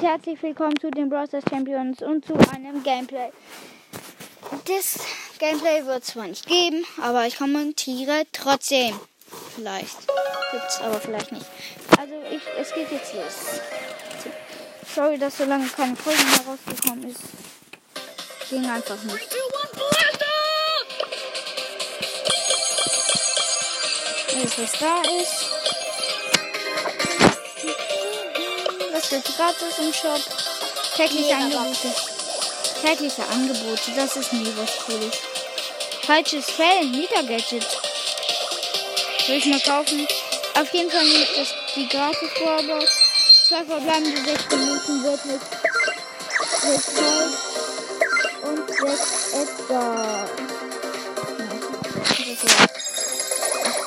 Herzlich willkommen zu den Browser Champions und zu einem Gameplay. Das Gameplay wird zwar nicht geben, aber ich kommentiere trotzdem. Vielleicht. Gibt es aber vielleicht nicht. Also ich, es geht jetzt los. Sorry, dass so lange keine Folge mehr rausgekommen ist. Ging einfach nicht. Alles was da ist. Was wird gratis im Shop? Tägliche Angebote. Tägliche Angebote, das ist nie was Cooles. Falsches Fell, Niedergadget. Soll ich mal kaufen? Auf jeden Fall nicht das, die gratis Warbox. Zwei verbleibende 6 Minuten wird mit, mit Gold und 6 Edgar. Das.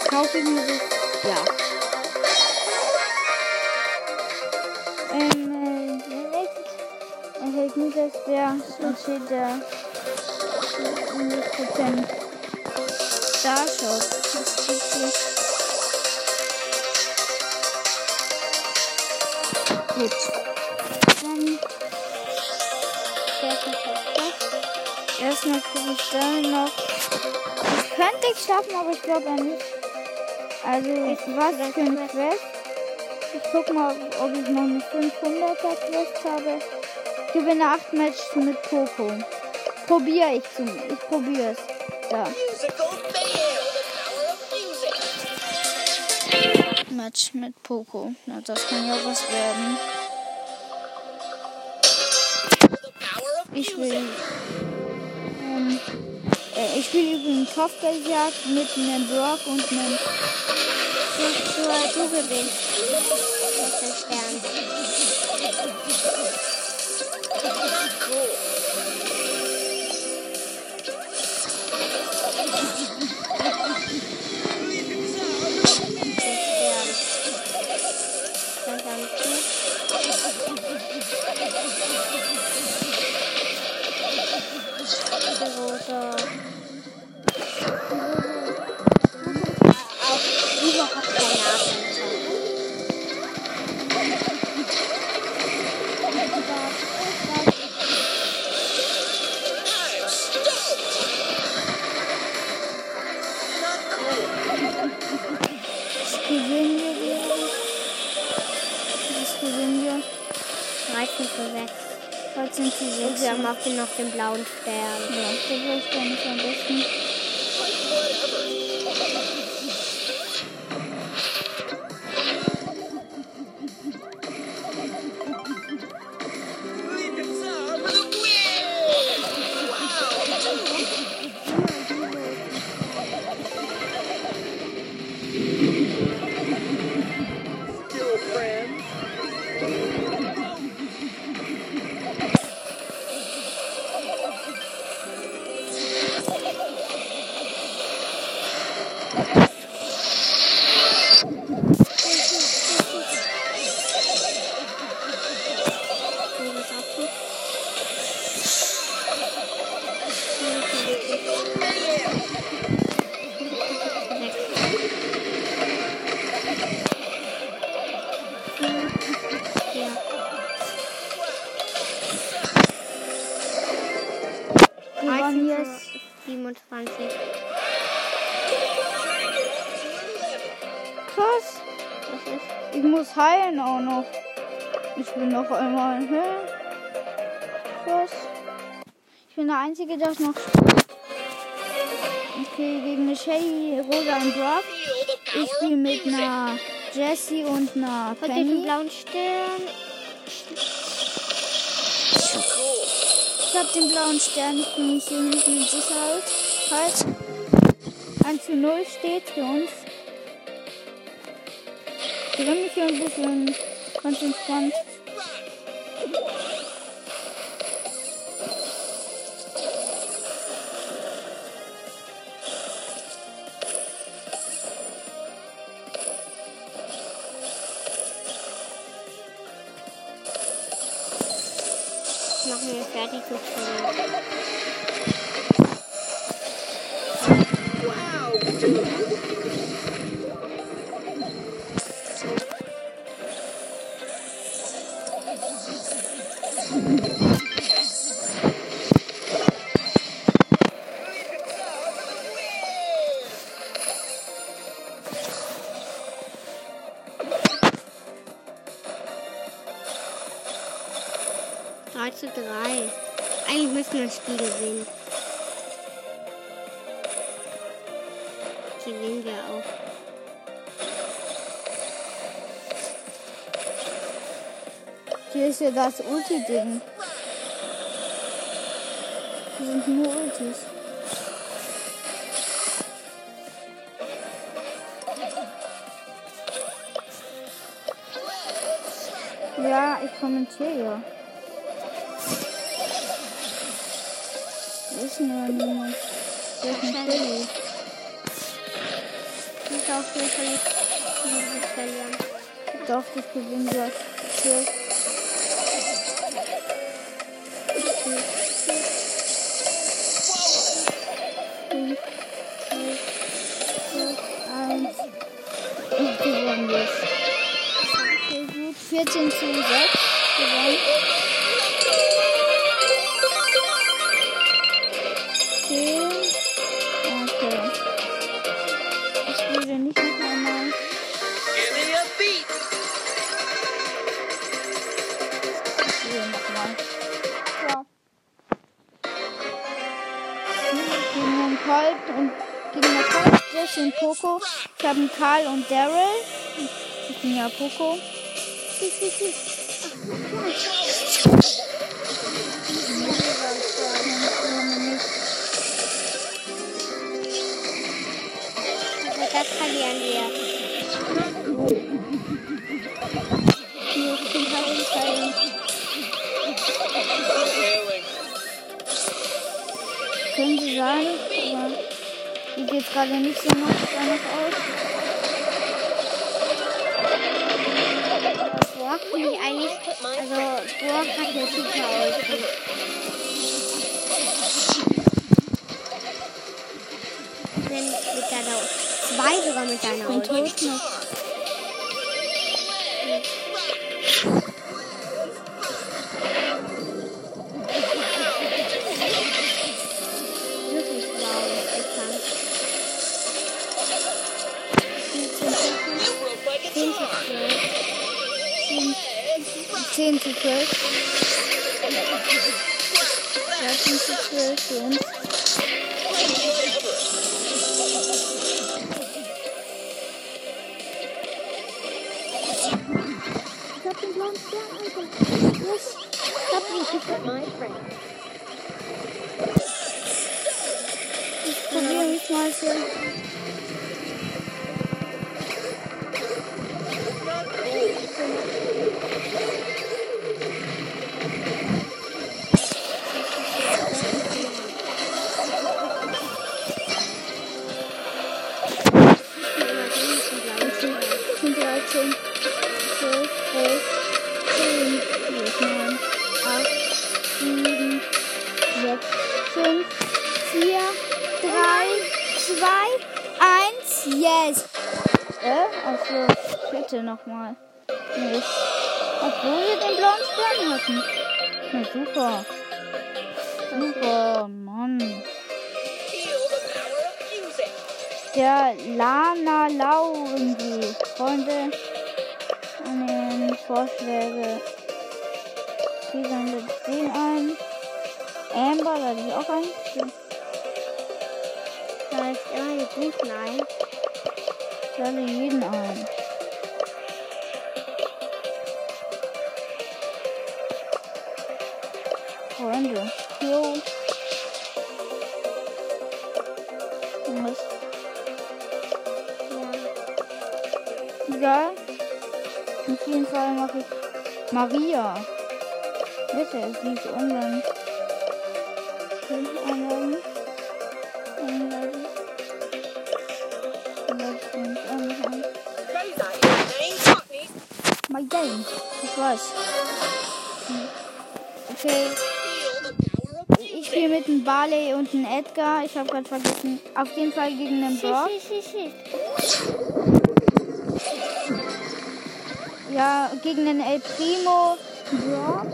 Kaufe ich mir das? Ja. Das der, da steht der 100% Starshop. Das ist hier. Dann Erstmal gucke ich dann noch. Ich könnte ich schaffen, aber ich glaube nicht. Also, was für ein Quest? Ich guck mal, ob ich noch eine 500er Quest habe. Ich gewinne 8 Matches mit Poco. Probiere ich zum. Ich probiere es. Da. Match mit Poco. Na, das kann ja was werden. Ich will. Ähm, äh, ich will übrigens Kopfgeldjagd mit einem Brock und einem. Du, du gewinnst. Das ist der Stern. Der den blauen Stern. Ja, das ist nicht am besten. Ich muss heilen auch noch. Ich bin noch einmal. Hä? Krass. Ich bin der Einzige, der es noch spielt. Okay, gegen eine Shelly, Rosa und Brock. Ich spiele mit einer Jessie und einer Heute den Penny. blauen Stern. Ich habe den blauen Stern. Ich bin hier hinten in Sicherheit. Halt. 1 zu 0 steht für uns. Ich bin mich hier ein bisschen ganz entspannt. Machen wir fertig so schnell. Spiel gewinnen. Gewinnen wir auch. Hier ist ja das Ulti-Ding. Hier sind nur Ultis. Ja, ich kommentiere Wissen wir niemand. Wer ist ein Billy? Ich muss auf jeden Fall nicht verlieren. Doch, das gewinnen wir. Und gewonnen jetzt. Okay, gut. 14 zu 6 gewonnen. Poco. Ich habe Karl und Daryl. Ich bin ja Poco. Das verlieren wir. Können sie sein, aber sieht jetzt gerade nicht so noch danach aus. Borg finde ich eigentlich, also Borg hat ja super aus. Wenn mit deiner, zwei sogar mit deiner Ulti. Hab den blauen Stern, Alter. Yes. Ich hab ihn. Ich hab My friend. Ich probiere mich mal hier. Ich 5, 4, 3, 2, 1, yes! Äh, also, bitte nochmal. Obwohl wir den blauen Stern hatten. Na super. Super, Mann. Der Lana Lau irgendwie. Freunde, an Vorschläge. Wie sendet den ein? Amber, da ich auch ein. Da ist immer die Guten ein. Ich lade jeden ein. Freunde. Jo. Was? Ja. Egal. Auf jeden Fall mache ich Maria. Bitte, sie ist online. My game. Ich weiß. Okay, ich spiele mit einem Barley und einem Edgar. Ich habe gerade vergessen. Auf jeden Fall gegen einen Brock. Ja, gegen den El Primo. Brock.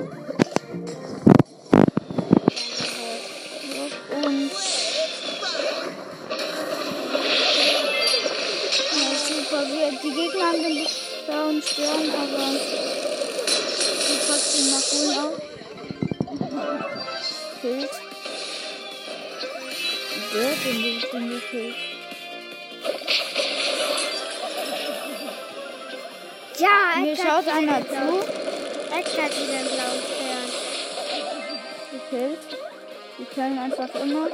Die Gegner haben den blauen Stern, aber. Sieht trotzdem noch cool aus. Killt. Wer hat denn dieses Ding gekillt? Ja, Mir Edgar schaut einer zu. Edgar hat wieder einen blauen Stern. gekillt. Die killen einfach immer.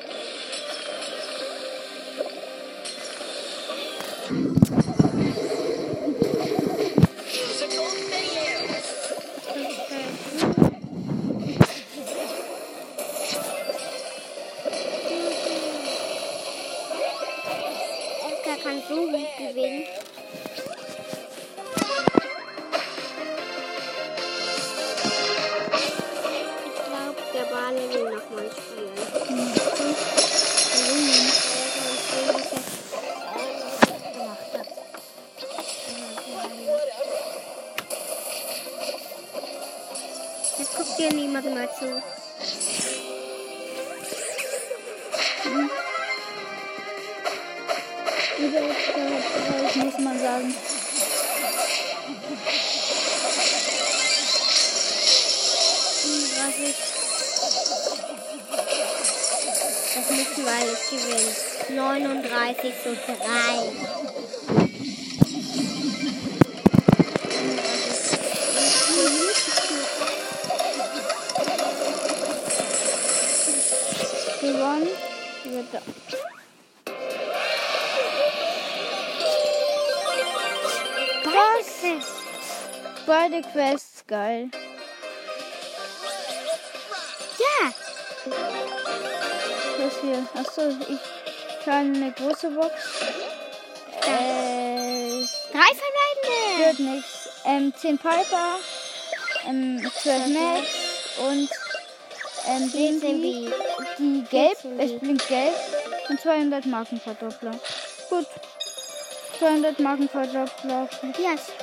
Kann so gut gewinnen. 39 zu 3. Gewonnen. Wird da. Was? Beide Quests geil. Ja, Was hier? Achso, ich eine große Box. Äh, drei verbleibende. wird nichts. Ähm, 10 Piper, ähm, 12 Max und ähm, 14 Blinky, B. die gelb, 14 es blinkt gelb und 200 Markenverdoppler. Gut. 200 Markenverdoppler. Ja, ist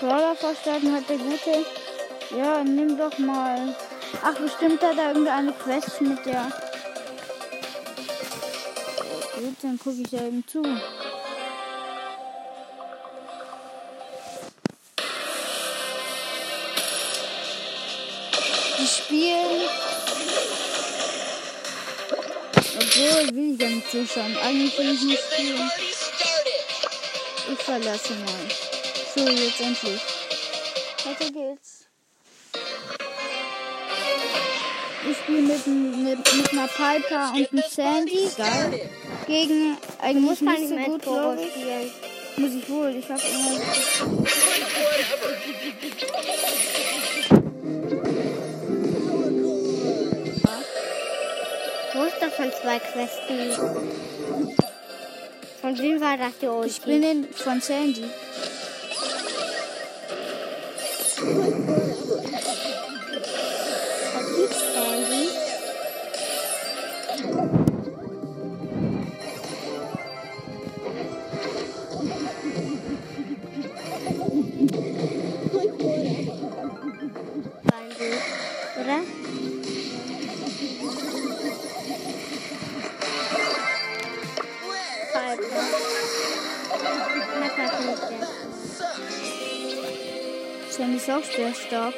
Brawler verstärken hat der gute. Ja, nimm doch mal. Ach, bestimmt hat er irgendeine Quest mit der. Gut, dann gucke ich ja eben zu. Die spielen. Obwohl, will ich gar nicht zuschauen. Eigentlich will ich nicht spielen. Ich verlasse mal. So, jetzt endlich. Weiter geht's. Ich spiele mit, mit, mit einer Piper und einem Sandy. Geil. Gegen eigentlich muss man nicht so gut, spielen. Muss ich wohl. Ich habe immer. Wo ist das von zwei Questen? Von wem war das die Ulti? Ich bin in, von Sandy. Sandy ist auch sehr stark.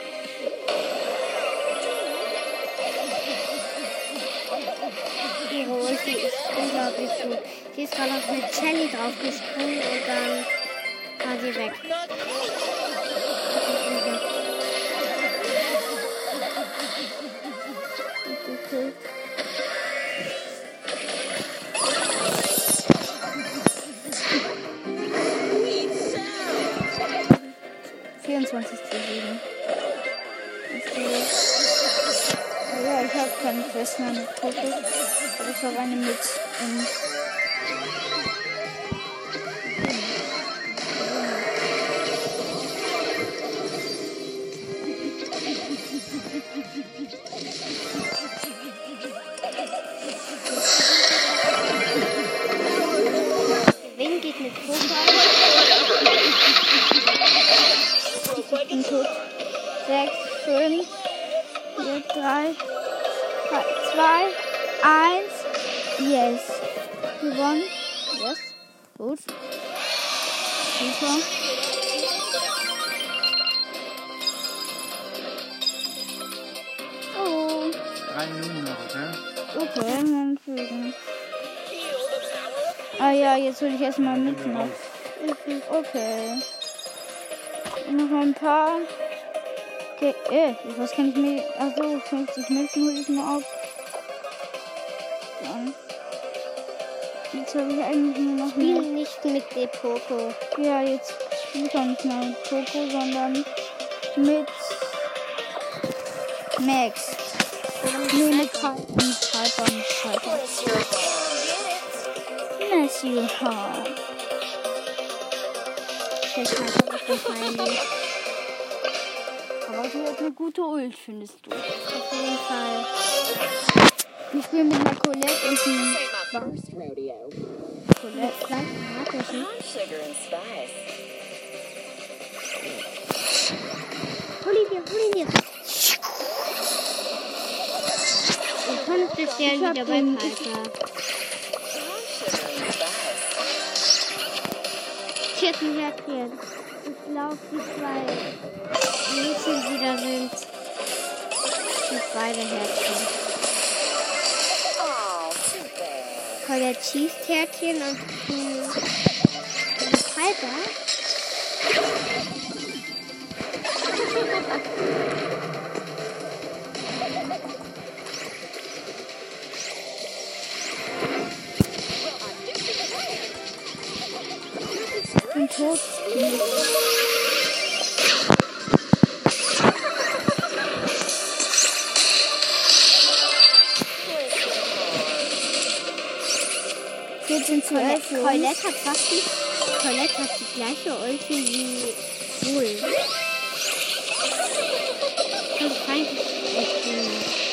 Ihre Ulti ist unglaublich gut. Die ist gerade auf eine Shelly draufgesprungen und dann war sie weg. 24 zu 7. Ja, ich habe keine Quest mehr mit Poco. Aber ich habe eine mit. Ähm, erstmal mit noch. Okay. Noch ein paar. Okay, äh, was kann ich mir. Achso, 50 Münzen hole ich mal auf. Dann. Jetzt habe ich eigentlich nur noch Spiel mehr. nicht mit der Poco. Ja, jetzt spiele ich auch nicht mehr mit Coco, sondern mit Max. Nee, mit Piper. Mit Piper, mit Piper. Hall. Der Scheiße ist wahrscheinlich. Aber sie hat eine gute Ult, findest du. Auf jeden Fall. Ich spiele mit einer Colette und einem rodeo. Colette. Ich and spice. Hol ihn dir, hol ihn dir. Und Stern Ich hab wieder bei den- Vierten Herzchen. Ich glaube, die zwei Mädchen, die da sind, sind beide bad. Colette schießt Herzchen und die und Piper. Tot. Für uns. Colette hat fast die, Colette hat die gleiche Ulti wie Bull. Das ist eigentlich echt ein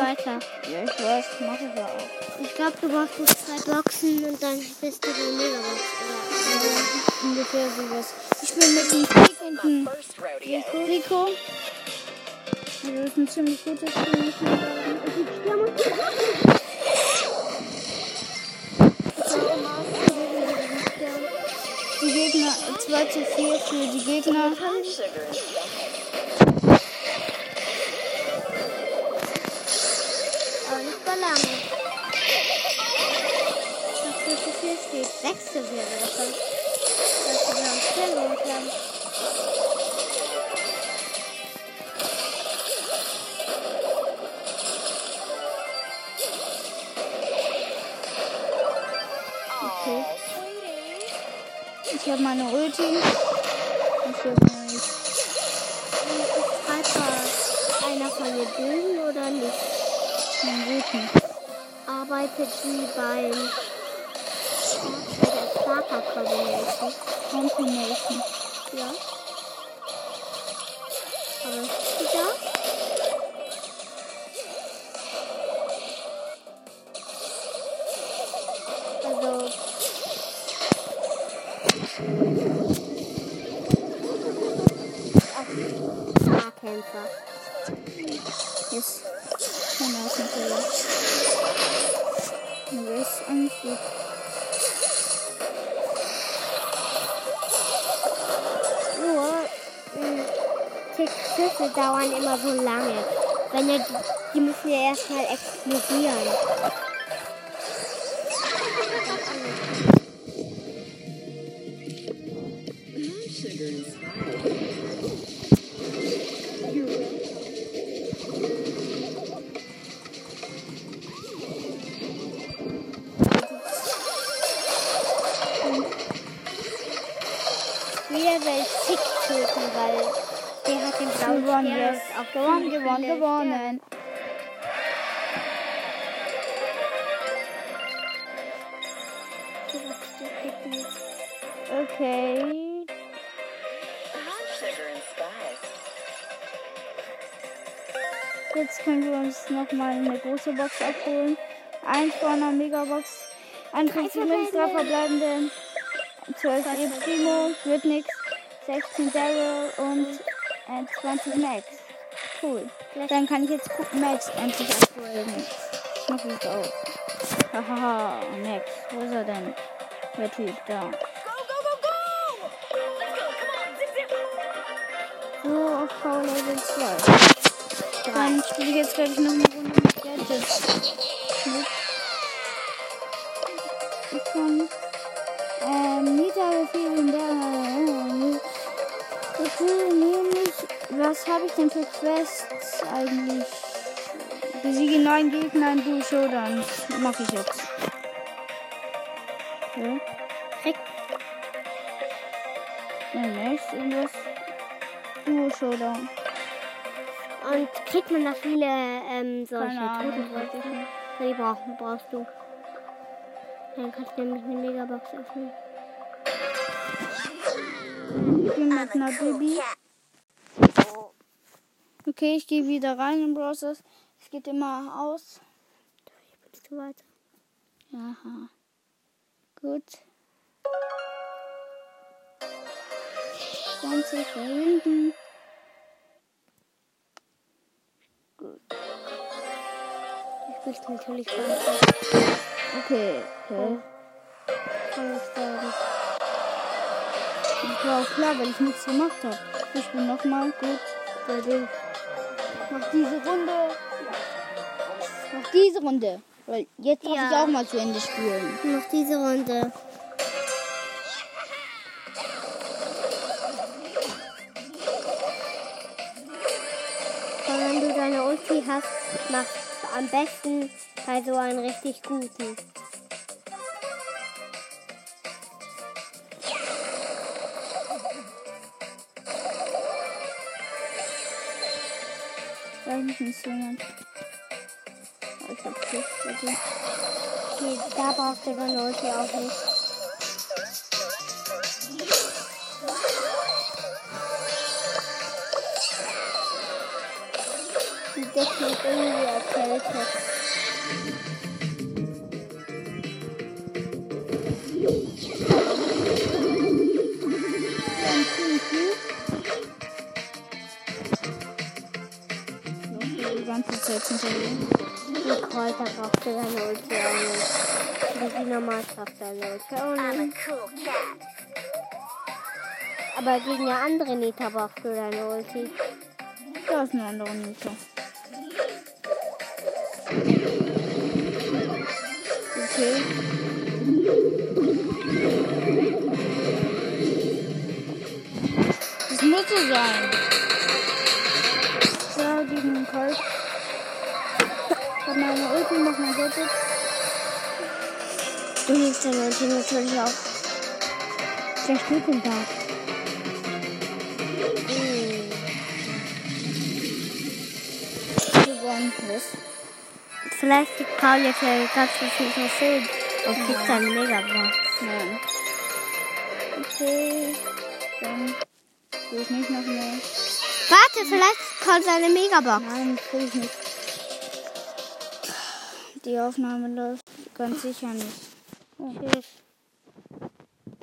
weiter. Ja, ich weiß, mach ich ja auch. Ich glaube, du brauchst noch zwei Boxen und dann bist du die Megabox. Oder, Ungefähr sowas. Ich bin mit dem Krieg und dem. Rico. Also das ist ein ziemlich gutes Spiel. man sagen. Die Gegner 2 zu 4 für die Gegner. Nicht so lange. Das hier zu viel steht. Sechste wäre dann. Dass wir uns schnell werden. Okay. Ich habe meine Ulti. Ich habe meine einer von den Bösen oder nicht? Meinen Guten. Arbeitet sie beim bei der Starter Combination? Combination. Ja. Aber ist sie da? Also. Yes. Wer ist Anflug? Nur, äh, Schüsse dauern immer so lange. Wenn ihr, die müssen ja erstmal explodieren. Sugar is fine. Gewonnen, yes. Gewonnen, gewonnen, gewonnen. Okay. Jetzt können wir uns nochmal eine große Box abholen. Eins von einer Megabox. 51 Münzen, drei verbleibende. 12 E Primo, wird nix. 16 Daryl und äh, 20 Max. Cool. Dann kann ich jetzt gucken, Max endlich abholen. Noch gut aus. Hahaha, Max. Wo ist er denn? Der Typ da. So, auf Power Level 2. Dann spiele ich jetzt, glaube ich, noch eine Runde mit Gadgets. Mit. Ich kann. Ähm, Nita in der. Will nämlich. Was habe ich denn für Quests eigentlich? Besiege neun Gegner in Duo Showdown. Mach ich jetzt. Ja. Krieg. Ja, next irgendwas. Duo Showdown. Und kriegt man da viele ähm, solche nicht. Ja, die brauchst, brauchst du. Dann kannst du nämlich eine Megabox öffnen. Ich bin mit einer Baby. Okay, ich gehe wieder rein in Browsers. Es geht immer aus. Bist du weiter? Aha. Gut. 20 verbinden. Du spielst natürlich weiter. Okay, okay. Kann ich auch klar, weil ich nichts gemacht habe. Ich bin nochmal gut bei dem. Noch diese Runde. Noch diese Runde. Weil jetzt darf Ja. ich auch mal zu Ende spielen. Noch diese Runde. Wenn du deine Ulti hast, mach am besten bei so einen richtig guten. Da hinten ist jemand. Oh, ich hab Schiff. Okay. Okay, da brauchst du deine Ulti auch nicht. Die Decke ist irgendwie erkältet. Dann die ganze Zeit hinter mir. Die Kräuter brauchst du deine Ulti auch nicht. Die Normalkraft deine Ulti auch nicht. Aber gegen eine andere Nita brauchst du deine Ulti. Da ist eine andere Nita. Okay. Das muss so sein. So, gegen den Colt. Ich hab meine Ulti, mach mein Gadget. Du nimmst deine Ulti natürlich auch. Der steht im Tag. Gewonnen. Was? Vielleicht gibt Paul jetzt ja ganz viel schön und kriegt seine Megabox. Nein. Okay. Dann will ich nicht noch mehr. Warte, vielleicht kriegt Paul seine Megabox. Nein, will ich nicht. Die Aufnahme läuft ganz sicher nicht. Oh. Tschüss.